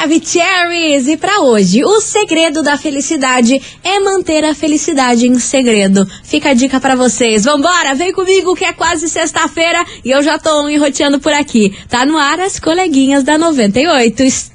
Maravicheries! E para hoje, o segredo da felicidade é manter a felicidade em segredo. Fica a dica para vocês. Vambora, vem comigo que é quase sexta-feira e eu já tô enroteando por aqui. Tá no ar as coleguinhas da 98.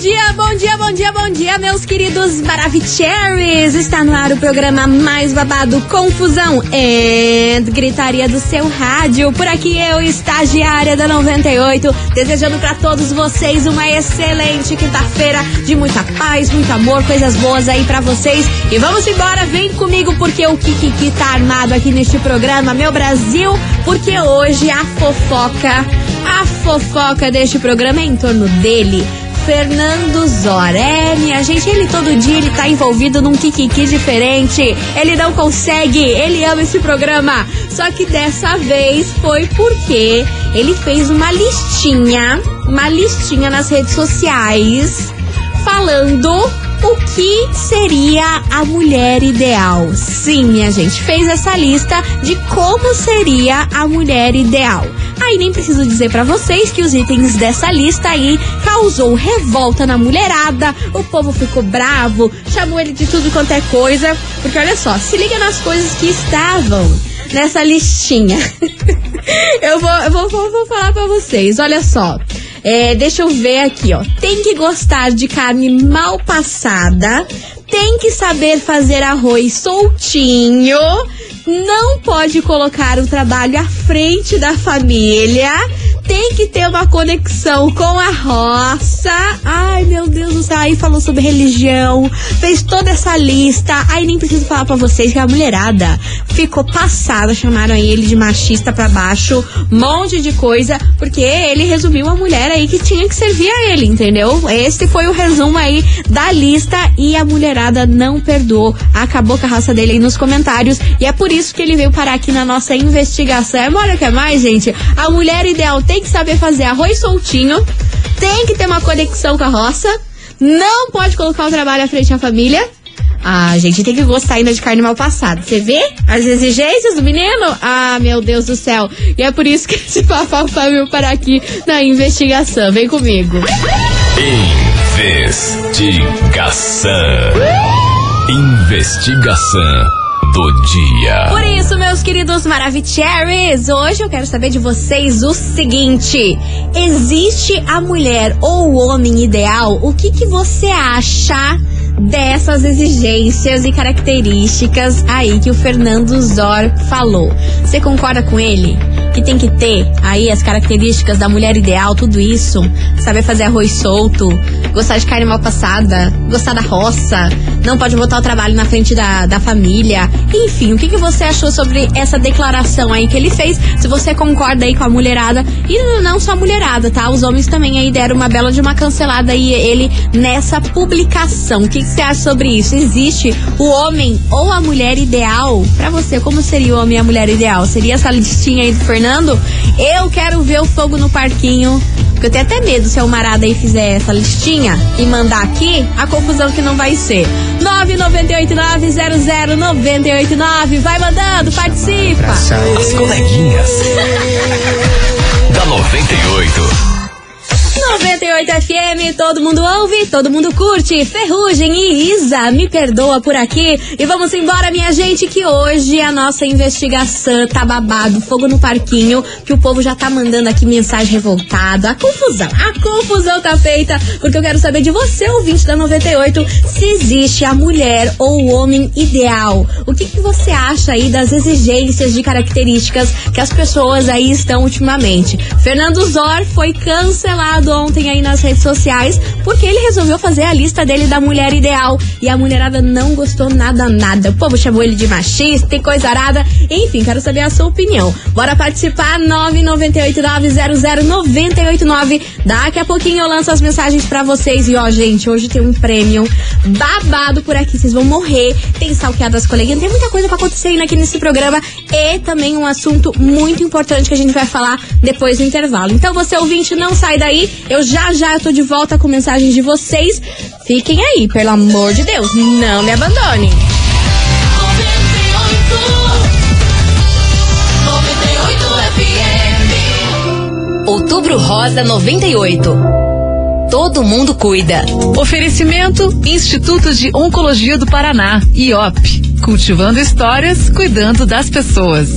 Dia, bom dia, bom dia, bom dia, meus queridos Maravicheries! Está no ar o programa mais babado, confusão e gritaria do seu rádio. Por aqui eu, estagiária da 98, desejando para todos vocês uma excelente quinta-feira de muita paz, muito amor, coisas boas aí para vocês. E vamos embora, vem comigo porque o Kikiki tá armado aqui neste programa, meu Brasil, porque hoje a fofoca, a fofoca deste programa é em torno dele. Fernando Zora. É, minha gente, ele todo dia ele tá envolvido num kikiki diferente. Ele não consegue, ele ama esse programa. Só que dessa vez foi porque ele fez uma listinha, uma listinha nas redes sociais falando o que seria a mulher ideal. Sim, minha gente, fez essa lista de como seria a mulher ideal. Aí nem preciso dizer para vocês que os itens dessa lista aí causou revolta na mulherada, o povo ficou bravo, chamou ele de tudo quanto é coisa, porque olha só, se liga nas coisas que estavam nessa listinha. eu, vou, eu vou, vou, vou falar para vocês, olha só. É, deixa eu ver aqui, ó. Tem que gostar de carne mal passada, tem que saber fazer arroz soltinho, não pode colocar o trabalho à frente da família, tem que ter uma conexão com a roça. Ai, meu Deus do céu. Aí falou sobre religião, fez toda essa lista. Aí nem preciso falar para vocês que a mulherada ficou passada, chamaram ele de machista para baixo, monte de coisa, porque ele resumiu a mulher aí que tinha que servir a ele, entendeu? Esse foi o resumo aí da lista e a mulherada não perdoou. Acabou com a raça dele aí nos comentários e é por isso que ele veio parar aqui na nossa investigação. É, o que é mais, gente. A mulher ideal tem que saber fazer arroz soltinho, tem que ter uma conexão com a roça, não pode colocar o trabalho à frente da família. Ah, gente, tem que gostar ainda de carne mal passada. Você vê as exigências do menino? Ah, meu Deus do céu. E é por isso que esse papapá veio parar aqui na investigação. Vem comigo. Investigação. Investigação do dia. Por isso, meus queridos Maravicheries, hoje eu quero saber de vocês o seguinte: existe a mulher ou o homem ideal? O que, que você acha? dessas exigências e características aí que o Fernando Zor falou. Você concorda com ele? Que tem que ter aí as características da mulher ideal, tudo isso? Saber fazer arroz solto, gostar de carne mal passada, gostar da roça, não pode botar o trabalho na frente da, da família. Enfim, o que, que você achou sobre essa declaração aí que ele fez? Se você concorda aí com a mulherada, e não só a mulherada, tá? Os homens também aí deram uma bela de uma cancelada aí ele nessa publicação. O que, que você acha sobre isso? Existe o homem ou a mulher ideal? Para você, como seria o homem e a mulher ideal? Seria essa listinha aí do Fernando? Eu quero ver o fogo no parquinho. Porque eu tenho até medo se a Marada aí fizer essa listinha e mandar aqui, a confusão que não vai ser. 998900989. Vai mandando, participa. As coleguinhas. da 98. 98 FM, todo mundo ouve, todo mundo curte. Ferrugem e Isa, me perdoa por aqui. E vamos embora, minha gente, que hoje a nossa investigação tá babado, fogo no parquinho, que o povo já tá mandando aqui mensagem revoltada. A confusão, a confusão tá feita, porque eu quero saber de você, ouvinte da 98, se existe a mulher ou o homem ideal. O que, que você acha aí das exigências de características que as pessoas aí estão ultimamente? Fernando Zor foi cancelado ontem aí nas redes sociais, porque ele resolveu fazer a lista dele da mulher ideal. E a mulherada não gostou nada, nada. O povo chamou ele de machista e coisa arada. Enfim, quero saber a sua opinião. Bora participar, 998900989. Daqui a pouquinho eu lanço as mensagens para vocês. E ó, gente, hoje tem um prêmio babado por aqui. Vocês vão morrer. Tem stalkeado as coleguinhas. Tem muita coisa para acontecer aqui nesse programa. E também um assunto muito importante que a gente vai falar depois do intervalo. Então, você ouvinte, não sai daí. Eu já já eu tô de volta com mensagens de vocês. Fiquem aí, pelo amor de Deus. Não me abandone. Outubro Rosa 98. Todo mundo cuida. Oferecimento Instituto de Oncologia do Paraná, IOP. Cultivando histórias, cuidando das pessoas.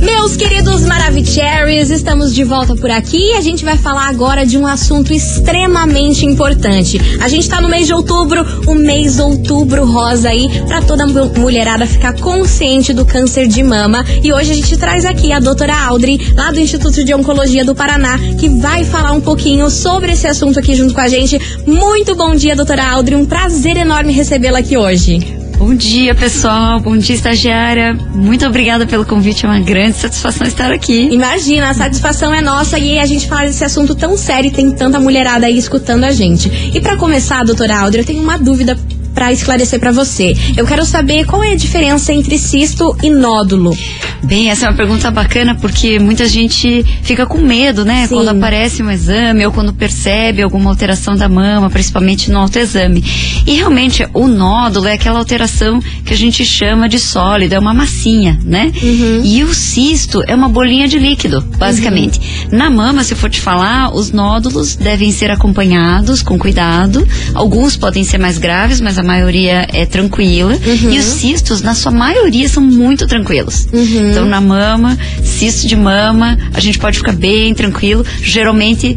Meus queridos Maravicheries, estamos de volta por aqui e a gente vai falar agora de um assunto extremamente importante. A gente tá no mês de outubro, o mês outubro rosa aí, para toda mulherada ficar consciente do câncer de mama. E hoje a gente traz aqui a doutora Audrey, lá do Instituto de Oncologia do Paraná, que vai falar um pouquinho sobre esse assunto aqui junto com a gente. Muito bom dia, doutora Audrey, um prazer enorme recebê-la aqui hoje. Bom dia, pessoal. Bom dia, estagiária. Muito obrigada pelo convite. É uma grande satisfação estar aqui. Imagina, a satisfação é nossa e a gente fala desse assunto tão sério e tem tanta mulherada aí escutando a gente. E para começar, doutora Aldra, eu tenho uma dúvida para esclarecer para você. Eu quero saber qual é a diferença entre cisto e nódulo. Bem, essa é uma pergunta bacana porque muita gente fica com medo, né? Sim. Quando aparece um exame ou quando percebe alguma alteração da mama, principalmente no autoexame. E realmente o nódulo é aquela alteração que a gente chama de sólido, é uma massinha, né? Uhum. E o cisto é uma bolinha de líquido, basicamente. Uhum. Na mama, se eu for te falar, os nódulos devem ser acompanhados com cuidado. Alguns podem ser mais graves, mas a maioria é tranquila. Uhum. E os cistos, na sua maioria, são muito tranquilos. Uhum. Então, na mama, cisto de mama, a gente pode ficar bem tranquilo. Geralmente,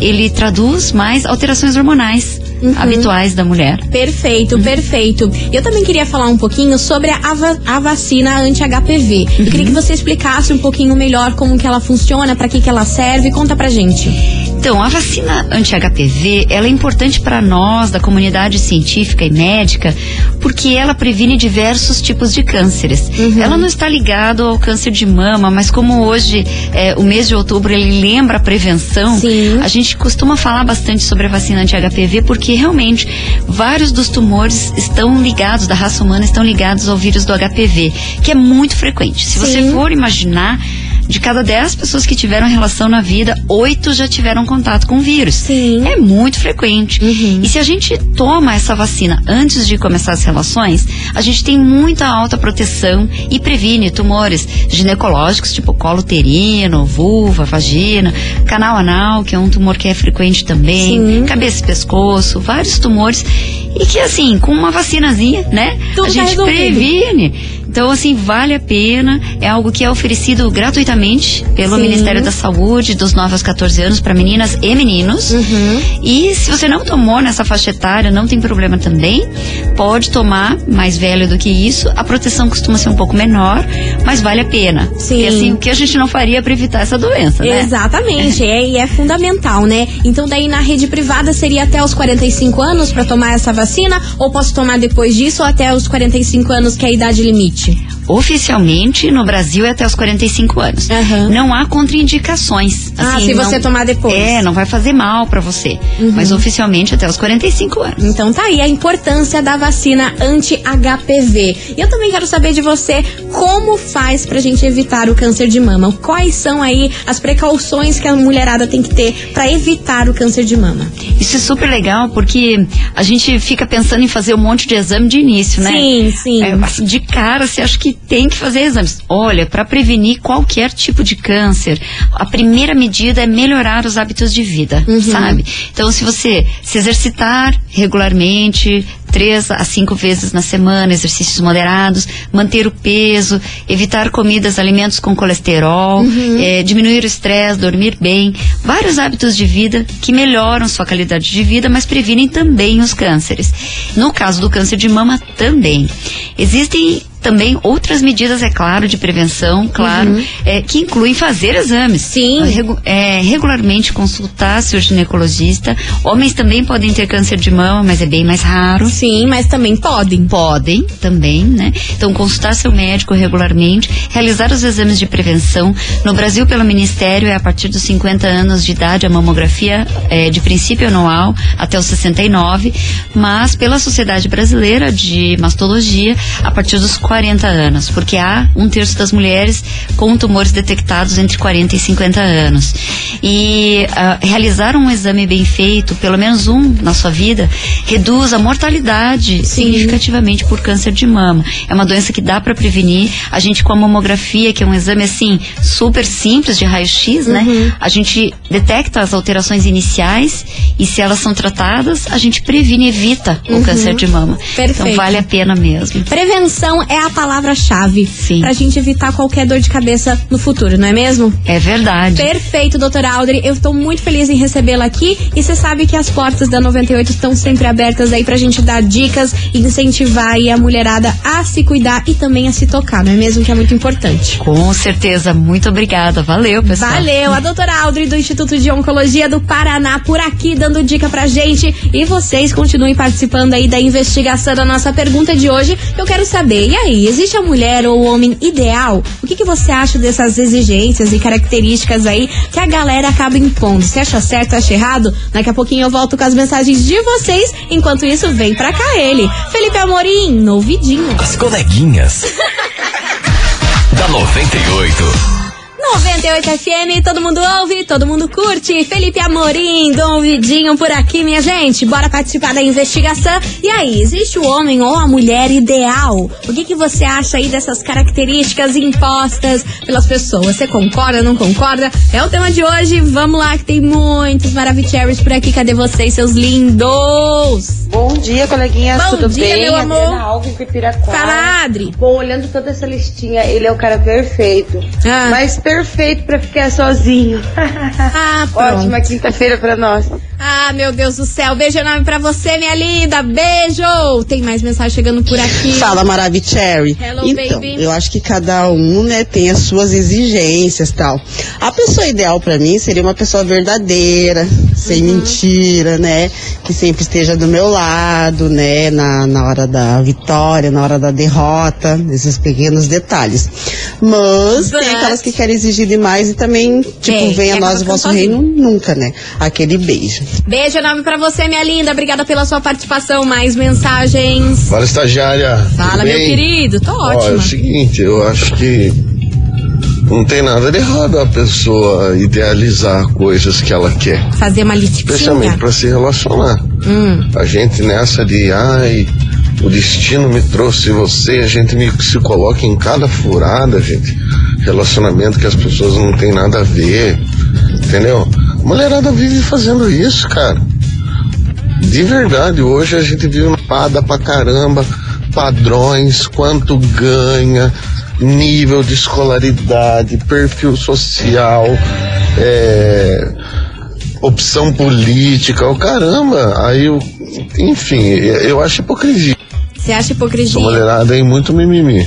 ele, traduz mais alterações hormonais. Uhum. habituais da mulher. Perfeito, uhum. perfeito. Eu também queria falar um pouquinho sobre a, a vacina anti-HPV. Eu queria que você explicasse um pouquinho melhor como que ela funciona, para que que ela serve. Conta pra gente. Então, a vacina anti-HPV, ela é importante para nós, da comunidade científica e médica, porque ela previne diversos tipos de cânceres. Uhum. Ela não está ligada ao câncer de mama, mas como hoje, é, o mês de outubro, ele lembra a prevenção, Sim. a gente costuma falar bastante sobre a vacina anti-HPV, porque realmente vários dos tumores estão ligados, da raça humana, estão ligados ao vírus do HPV, que é muito frequente. Se Sim. você for imaginar, de cada 10 pessoas que tiveram relação na vida, oito já tiveram contato com o vírus. Sim. É muito frequente. Uhum. E se a gente toma essa vacina antes de começar as relações, a gente tem muita alta proteção e previne tumores ginecológicos, tipo colo uterino, vulva, vagina, canal anal, que é um tumor que é frequente também, Sim. cabeça e pescoço, vários tumores. E que assim, com uma vacinazinha, né? Tudo a gente tá previne. Então, assim, vale a pena. É algo que é oferecido gratuitamente pelo Sim. Ministério da Saúde dos 9 aos 14 anos para meninas e meninos. Uhum. E se você não tomou nessa faixa etária, não tem problema também. Pode tomar mais velho do que isso. A proteção costuma ser um pouco menor, mas vale a pena. Sim. Porque assim, o que a gente não faria para evitar essa doença, né? Exatamente. é, e é fundamental, né? Então, daí na rede privada seria até os 45 anos para tomar essa vacina? Ou posso tomar depois disso ou até os 45 anos, que é a idade limite? hoje Oficialmente, no Brasil é até os 45 anos. Uhum. Não há contraindicações. Ah, assim, se você tomar depois. É, não vai fazer mal para você. Uhum. Mas oficialmente até os 45 anos. Então tá aí a importância da vacina anti-HPV. E eu também quero saber de você como faz pra gente evitar o câncer de mama. Quais são aí as precauções que a mulherada tem que ter para evitar o câncer de mama? Isso é super legal porque a gente fica pensando em fazer um monte de exame de início, né? Sim, sim. É, de cara, você acha que tem que fazer exames. Olha, para prevenir qualquer tipo de câncer, a primeira medida é melhorar os hábitos de vida, uhum. sabe? Então, se você se exercitar regularmente, três a cinco vezes na semana, exercícios moderados, manter o peso, evitar comidas, alimentos com colesterol, eh, diminuir o estresse, dormir bem, vários hábitos de vida que melhoram sua qualidade de vida, mas previnem também os cânceres. No caso do câncer de mama, também. Existem também outras medidas, é claro, de prevenção, claro, é, que incluem fazer exames. Sim. Regu- é, regularmente consultar seu ginecologista. Homens também podem ter câncer de mama, mas é bem mais raro. Sim, mas também podem. Podem também, né? Então, consultar seu médico regularmente, realizar os exames de prevenção. No Brasil, pelo Ministério, é a partir dos 50 anos de idade a mamografia é de princípio anual até os 69, mas pela Sociedade Brasileira de Mastologia, a partir dos 40 anos, porque há um terço das mulheres com tumores detectados entre 40 e 50 anos. E ah, realizar um exame bem feito, pelo menos um na sua vida, reduz a mortalidade significativamente por câncer de mama. É uma doença que dá para prevenir. A gente com a mamografia, que é um exame assim super simples de raio-x, né? A gente detecta as alterações iniciais e se elas são tratadas, a gente previne e evita o câncer de mama. Perfeito. Então vale a pena mesmo. Prevenção é a palavra-chave Sim. pra gente evitar qualquer dor de cabeça no futuro, não é mesmo? É verdade. Perfeito, doutora Audrey. Eu estou muito feliz em recebê-la aqui e você sabe que as portas da 98 estão sempre abertas aí pra gente dar dicas e incentivar aí a mulherada a se cuidar e também a se tocar, não é mesmo? Que é muito importante. Com certeza. Muito obrigada. Valeu, pessoal. Valeu, a doutora Audrey do Instituto de Oncologia do Paraná por aqui dando dica pra gente. E vocês continuem participando aí da investigação da nossa pergunta de hoje. Eu quero saber, e aí, existe a mulher ou o homem ideal? O que, que você acha dessas exigências e características aí que a galera acaba impondo? Você acha certo, acha errado? Daqui a pouquinho eu volto com as mensagens de vocês. Enquanto isso, vem pra cá ele. Felipe Amorim, novidinho. As coleguinhas. da 98. 98 FM, todo mundo ouve, todo mundo curte. Felipe Amorim, Dom Vidinho por aqui, minha gente. Bora participar da investigação. E aí, existe o homem ou a mulher ideal? O que, que você acha aí dessas características impostas pelas pessoas? Você concorda, não concorda? É o tema de hoje. Vamos lá, que tem muitos Maravicheries por aqui. Cadê vocês, seus lindos? Bom dia, coleguinhas, Bom tudo dia, bem? meu amor. Adriana Alves. Fala, Adri. Bom, olhando toda essa listinha, ele é o cara perfeito. Ah. Mas perfeito pra ficar sozinho. Ah. Ótima quinta-feira pra nós. Ah, meu Deus do céu. Beijo enorme pra você, minha linda. Beijo. Tem mais mensagem chegando por aqui. Fala, Maravicherry. Hello, então, baby. eu acho que cada um, né, tem as suas exigências tal. A pessoa ideal pra mim seria uma pessoa verdadeira, sem Uhum. mentira, né? Que sempre esteja do meu lado, né? Na, na hora da vitória, na hora da derrota, esses pequenos detalhes. Mas But- tem aquelas que querem exigir demais e também, tipo, Tem, venha é nós o vosso reino nunca, né? Aquele beijo. Beijo enorme pra você, minha linda. Obrigada pela sua participação. Mais mensagens. Fala, estagiária. Fala, meu querido. Tô Ó, é o seguinte, eu acho que não tem nada de errado a pessoa idealizar coisas que ela quer. Fazer uma Especialmente listinha. para se relacionar. Hum. A gente nessa de, ai, o destino me trouxe você, a gente me, se coloca em cada furada, gente. Relacionamento que as pessoas não têm nada a ver. Entendeu? A mulherada vive fazendo isso, cara. De verdade, hoje a gente vive uma pada pra caramba, padrões, quanto ganha, nível de escolaridade, perfil social, é, opção política, o caramba. Aí, eu, enfim, eu acho hipocrisia. Você acha Essa hipocrisia? mulherada aí muito mimimi.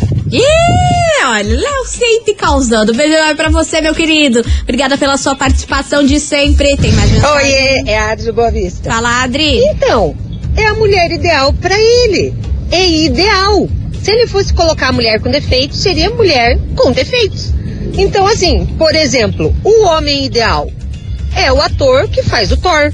Olha, Léo sempre causando. Beijo enorme pra você, meu querido. Obrigada pela sua participação de sempre. Tem mais mensagem? Oiê, é a Adri do Boa Vista. Fala, Adri. Então, é a mulher ideal pra ele. É ideal. Se ele fosse colocar a mulher com defeitos, seria mulher com defeitos. Então, assim, por exemplo, o homem ideal é o ator que faz o Thor.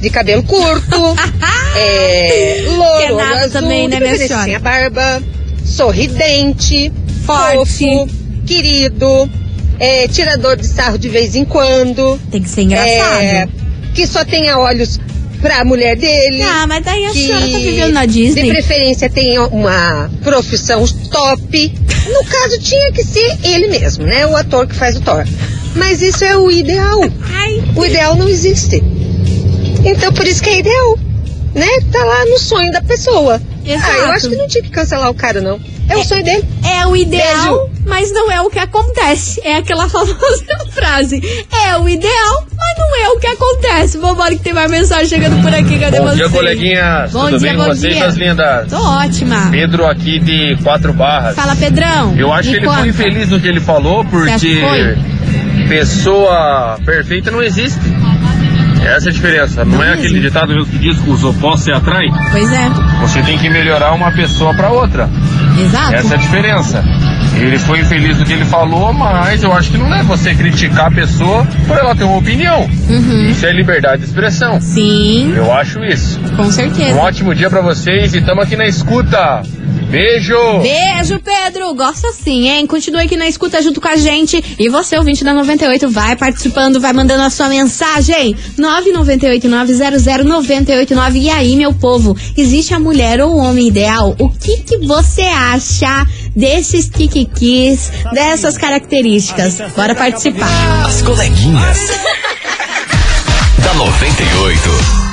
De cabelo curto, é, é louro, azul, também, né, de a barba, sorridente, Forte. fofo, querido, é, tirador de sarro de vez em quando. Tem que ser engraçado. É, que só tenha olhos pra mulher dele. Ah, mas daí a que senhora tá vivendo na De Disney. preferência tenha uma profissão top. No caso, tinha que ser ele mesmo, né? O ator que faz o Thor. Mas isso é o ideal. O ideal não existe. Então por isso que é ideal. né, tá lá no sonho da pessoa. Exato. Ah, eu acho que não tinha que cancelar o cara, não. É, o sonho dele. É o ideal, mas não é o que acontece. É aquela famosa frase. É o ideal, mas não é o que acontece. Vambora que tem mais mensagem chegando por aqui. Cadê Bom você? dia, coleguinhas. Bom Tudo dia, bem bom com vocês, dia. as lindas? Tô ótima. Pedro aqui de Quatro Barras. Fala, Pedrão. Eu acho que ele conta. foi infeliz no que ele falou, porque pessoa perfeita não existe. Essa é a diferença. Não, Não é mesmo. aquele ditado mesmo que diz que os opostos se atraem? Pois é, Você tem que melhorar uma pessoa para outra. exato. Essa é a diferença. Ele foi infeliz no que ele falou, mas eu acho que não é você criticar a pessoa por ela ter uma opinião. Uhum. Isso é liberdade de expressão. Sim, Eu acho isso. com Um certeza. ótimo dia pra vocês e tamo aqui na escuta. Beijo! Beijo, Pedro. Gosto assim, hein? Continue aqui na escuta junto com a gente. E você, ouvinte da 98, vai participando, vai mandando a sua mensagem. 998-900-989. E aí, meu povo, existe a mulher ou o homem ideal? O que, que você acha desses kikikis, dessas características? Bora participar. As coleguinhas. da 98.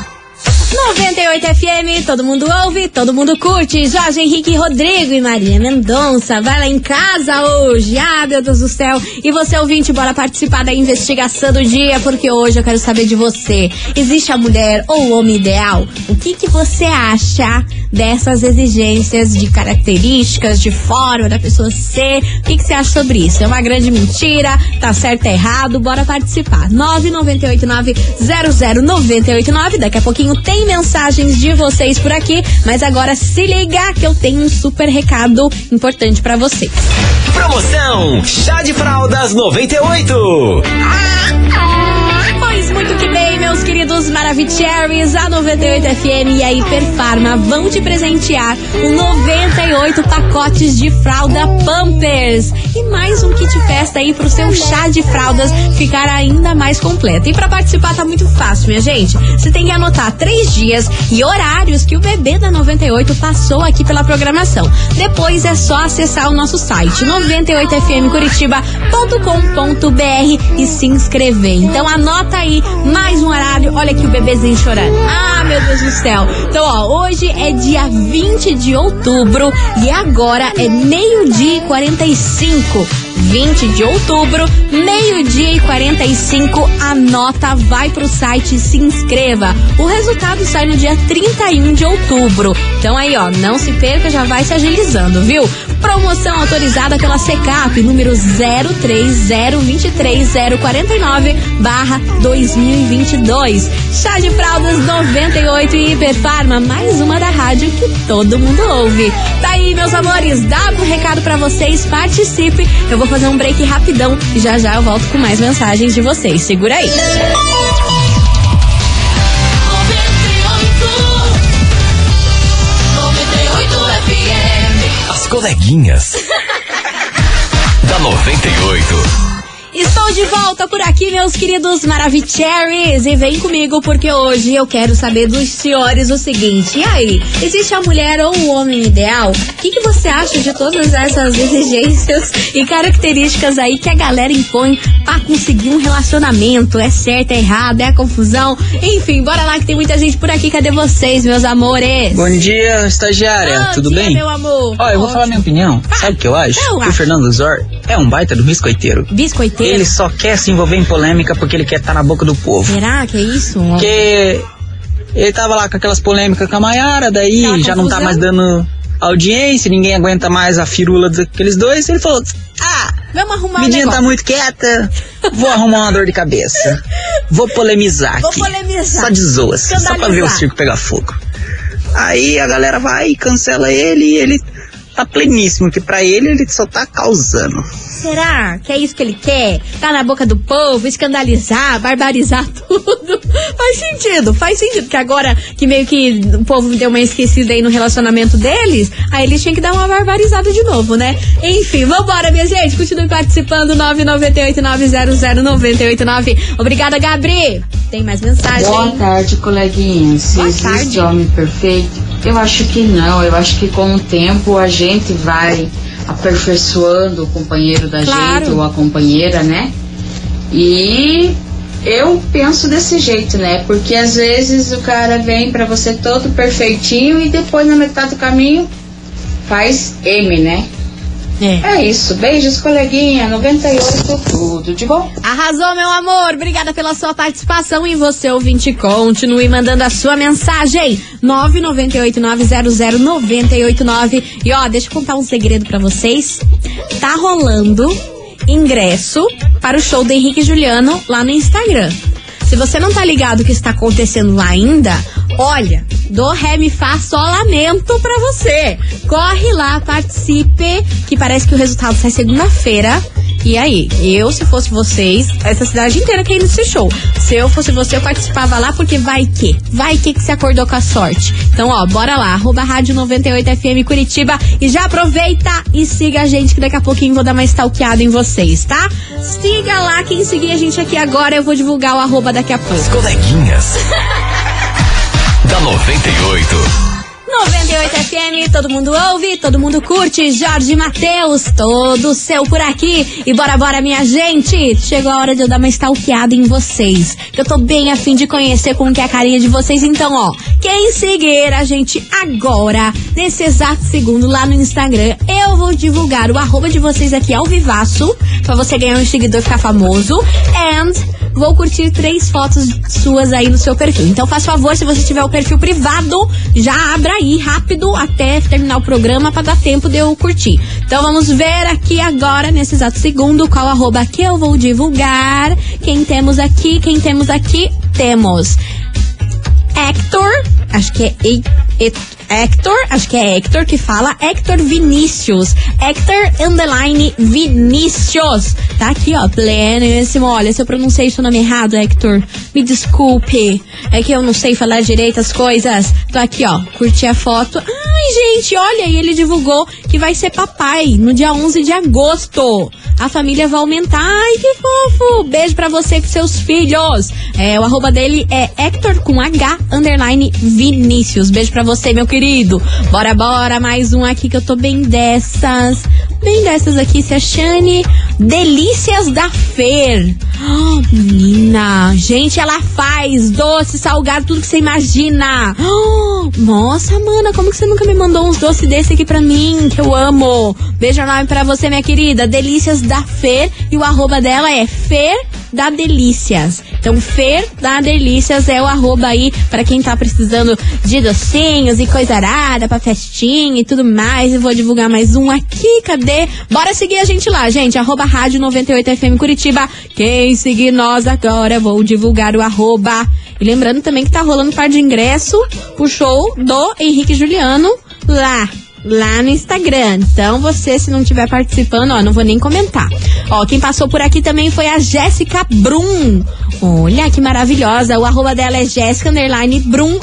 98 FM, todo mundo ouve, todo mundo curte. Jorge Henrique Rodrigo e Maria Mendonça. Vai lá em casa hoje. Ah, meu Deus do céu. E você, ouvinte, bora participar da investigação do dia, porque hoje eu quero saber de você. Existe a mulher ou o homem ideal? O que, que você acha dessas exigências de características, de forma da pessoa ser? O que, que você acha sobre isso? É uma grande mentira? Tá certo ou errado? Bora participar. 998900989. Daqui a pouquinho tem mensagens de vocês por aqui, mas agora se liga que eu tenho um super recado importante pra vocês. Promoção Chá de Fraldas 98. Pois muito que queridos Maravicheries, a 98 FM e a Hiperfarma vão te presentear com 98 pacotes de fralda Pampers e mais um kit festa aí pro seu chá de fraldas ficar ainda mais completo. E pra participar tá muito fácil, minha gente. Você tem que anotar três dias e horários que o bebê da 98 passou aqui pela programação. Depois é só acessar o nosso site 98fmcuritiba.com.br e se inscrever. Então anota aí mais um horário. Olha aqui o bebezinho chorando. Ah, meu Deus do céu. Então, ó, hoje é dia 20 de outubro e agora é meio-dia e 45. 20 de outubro, meio-dia e 45. A nota vai pro site e se inscreva. O resultado sai no dia 31 de outubro. Então aí, ó, não se perca, já vai se agilizando, viu? Promoção autorizada pela Secap, número 03023049 barra 2022. Chá de fraldas 98 e Hiperfarma, mais uma da rádio que todo mundo ouve. Tá aí, meus amores, dá um recado pra vocês, participe. Eu vou fazer um break rapidão e já já eu volto com mais mensagens de vocês. Segura aí. Coleguinhas. da 98. Estou de volta por aqui, meus queridos Maravicheries. E vem comigo porque hoje eu quero saber dos senhores o seguinte: e aí, existe a mulher ou o homem ideal? O que, que você acha de todas essas exigências e características aí que a galera impõe pra conseguir um relacionamento? É certo, é errado, é confusão? Enfim, bora lá que tem muita gente por aqui. Cadê vocês, meus amores? Bom dia, estagiária, Bom tudo dia, bem? meu amor. Ó, eu vou falar minha opinião. Sabe o que eu acho? eu Que acho. o Fernando Zor é um baita do biscoiteiro. Biscoiteiro? Ele só quer se envolver em polêmica porque ele quer estar na boca do povo. Será que é isso? Porque ele tava lá com aquelas polêmicas com a Maiara, daí Aquela já não tá mais dando audiência, ninguém aguenta mais a firula daqueles dois. Ele falou: Ah, Vamos arrumar um Medinha tá muito quieta, vou arrumar uma dor de cabeça. Vou polemizar Vou aqui. polemizar. Só de zoas, só pra ver o circo pegar fogo. Aí a galera vai e cancela ele e ele tá pleníssimo, que pra ele ele só tá causando. Será que é isso que ele quer? Tá na boca do povo, escandalizar, barbarizar tudo. Faz sentido, faz sentido. Porque agora que meio que o povo deu uma esquecida aí no relacionamento deles, aí eles tinham que dar uma barbarizada de novo, né? Enfim, vambora, minha gente. Continue participando. 998-900-989. Obrigada, Gabri. Tem mais mensagem? Boa tarde, coleguinhas. Se Boa existe tarde. homem perfeito, eu acho que não. Eu acho que com o tempo a gente vai aperfeiçoando o companheiro da Claro. gente ou a companheira, né? E Eu penso desse jeito, né? Porque às vezes o cara vem pra você todo perfeitinho e depois na metade do caminho faz M, né? É. isso. Beijos, coleguinha. 98, tudo de bom. Arrasou, meu amor. Obrigada pela sua participação. E você, ouvinte, continue mandando a sua mensagem. 998-900-989. E ó, deixa eu contar um segredo pra vocês. Tá rolando ingresso para o show do Henrique e Juliano lá no Instagram. Se você não tá ligado o que está acontecendo lá ainda, olha, do Ré Mi Fá só lamento pra você. Corre lá, participe, que parece que o resultado sai segunda-feira. E aí, eu, se fosse vocês, essa cidade inteira quer ir nesse show. Se eu fosse você, eu participava lá, porque vai que, vai que que você acordou com a sorte. Então, ó, bora lá, arroba rádio 98FM Curitiba e já aproveita e siga a gente, que daqui a pouquinho vou dar uma stalkeada em vocês, tá? Siga lá, quem seguir a gente aqui agora, eu vou divulgar o arroba daqui a pouco. As coleguinhas. da 98. 98 FM, todo mundo ouve, todo mundo curte. Jorge Matheus, todo seu por aqui. E bora, bora, minha gente. Chegou a hora de eu dar uma stalkeada em vocês. Que eu tô bem afim de conhecer como que é a carinha de vocês. Então, ó, quem seguir a gente agora, nesse exato segundo, lá no Instagram, eu vou divulgar o arroba de vocês aqui ao vivaço. Pra você ganhar um seguidor e ficar famoso. And vou curtir três fotos suas aí no seu perfil. Então, faz favor, se você tiver o perfil privado, já abra aí rápido até terminar o programa para dar tempo de eu curtir. Então vamos ver aqui agora, nesse exato segundo, qual arroba que eu vou divulgar. Quem temos aqui? Quem temos aqui? Temos Hector, acho que é Hector, acho que é Hector que fala, Hector Vinícius, Hector underline Vinícius, tá aqui ó, pleníssimo, olha, se eu pronunciei seu nome errado, Hector, me desculpe, é que eu não sei falar direito as coisas, tô aqui ó, curti a foto, ai gente, olha, e ele divulgou que vai ser papai no dia 11 de agosto, a família vai aumentar, ai que fofo, beijo pra você e seus filhos, é, o arroba dele é Hector com H, underline Vinícius, beijo pra você, meu querido, Bora, bora, mais um aqui que eu tô bem dessas. Bem dessas aqui, se a Shane. Delícias da Fer. Oh, menina, gente, ela faz doce, salgado, tudo que você imagina. Oh, nossa, mana, como que você nunca me mandou uns doces desse aqui pra mim, que eu amo? Beijo enorme pra você, minha querida. Delícias da Fer. E o arroba dela é Fer da Delícias. Então, Fer da Delícias é o arroba aí para quem tá precisando de docinhos e coisa arada pra festinha e tudo mais. E vou divulgar mais um aqui, cadê? Bora seguir a gente lá, gente. Arroba Rádio 98FM Curitiba. Quem seguir nós agora, vou divulgar o arroba. E lembrando também que tá rolando par de ingresso pro show do Henrique Juliano lá lá no Instagram. Então, você, se não estiver participando, ó, não vou nem comentar. Ó, quem passou por aqui também foi a Jéssica Brum. Olha que maravilhosa. O arroba dela é Jéssica Brum.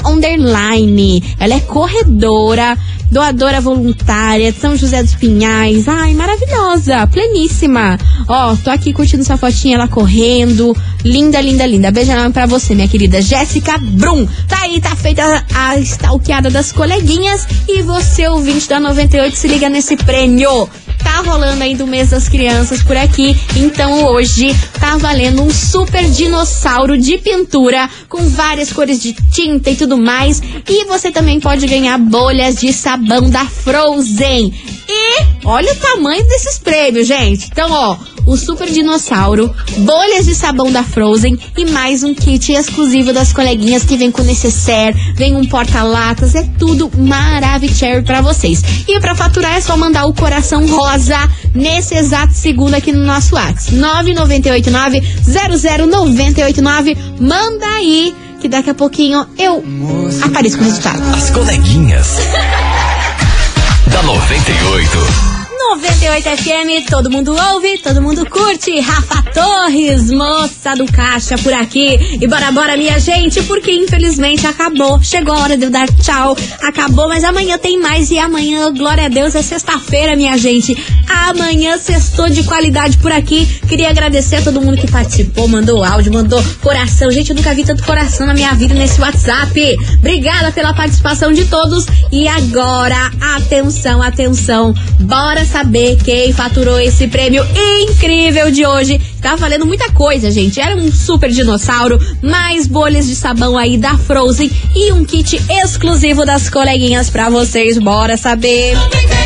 Ela é corredora, doadora voluntária de São José dos Pinhais. Ai, maravilhosa, pleníssima. Ó, tô aqui curtindo sua fotinha, ela correndo. Linda, linda, linda. Beijo enorme pra você, minha querida Jéssica Brum. Tá aí, tá feita a stalkeada das coleguinhas. E você, ouvinte da 98, se liga nesse prêmio. Tá rolando ainda o mês das crianças por aqui, então hoje tá valendo um super dinossauro de pintura com várias cores de tinta e tudo mais. E você também pode ganhar bolhas de sabão da Frozen. E olha o tamanho desses prêmios, gente. Então, ó, o Super Dinossauro, bolhas de sabão da Frozen e mais um kit exclusivo das coleguinhas que vem com necessaire, vem um porta-latas, é tudo maravilhoso para vocês. E para faturar é só mandar o coração rosa nesse exato segundo aqui no nosso WhatsApp. 998900989. Manda aí que daqui a pouquinho eu apareço com o resultado. As coleguinhas. da 98. 98 FM, todo mundo ouve, todo mundo curte. Rafa Torres, moça do caixa por aqui. E bora, bora, minha gente, porque infelizmente acabou. Chegou a hora de eu dar tchau. Acabou, mas amanhã tem mais. E amanhã, glória a Deus, é sexta-feira, minha gente. Amanhã, sextou de qualidade por aqui. Queria agradecer a todo mundo que participou, mandou áudio, mandou coração. Gente, eu nunca vi tanto coração na minha vida nesse WhatsApp. Obrigada pela participação de todos. E agora, atenção, atenção. Bora saber saber quem faturou esse prêmio incrível de hoje. Tá valendo muita coisa, gente. Era um super dinossauro, mais bolhas de sabão aí da Frozen e um kit exclusivo das coleguinhas pra vocês. Bora saber. Atenção,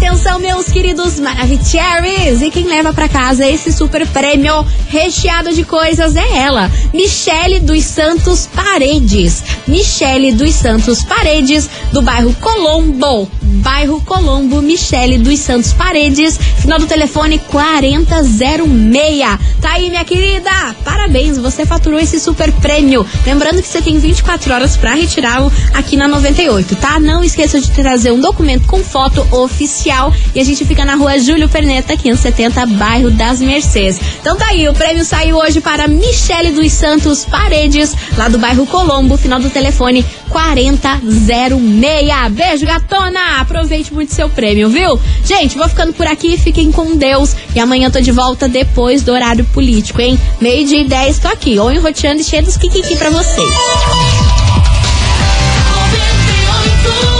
atenção, meus queridos Maravicheries! E quem leva pra casa esse super prêmio recheado de coisas é ela, Michele dos Santos Paredes. Michele dos Santos Paredes, do bairro Colombo. Bairro Colombo, Michele dos Santos Paredes, final do telefone 4006. Tá aí, minha querida? Parabéns, você faturou esse super prêmio. Lembrando que você tem 24 horas pra retirá-lo aqui na 98, tá? Não esqueça de trazer um documento com foto oficial e a gente fica na rua Júlio Perneta, 570, bairro das Mercês. Então tá aí, o prêmio saiu hoje para Michele dos Santos Paredes, lá do bairro Colombo, final do telefone 4006. Beijo, gatona! Aproveite muito seu prêmio, viu? Gente, vou ficando por aqui, fiquem com Deus. E amanhã tô de volta depois do horário político, hein? Meio dia e 10 tô aqui, ou enroteando e cheio dos kikiki pra vocês. 98.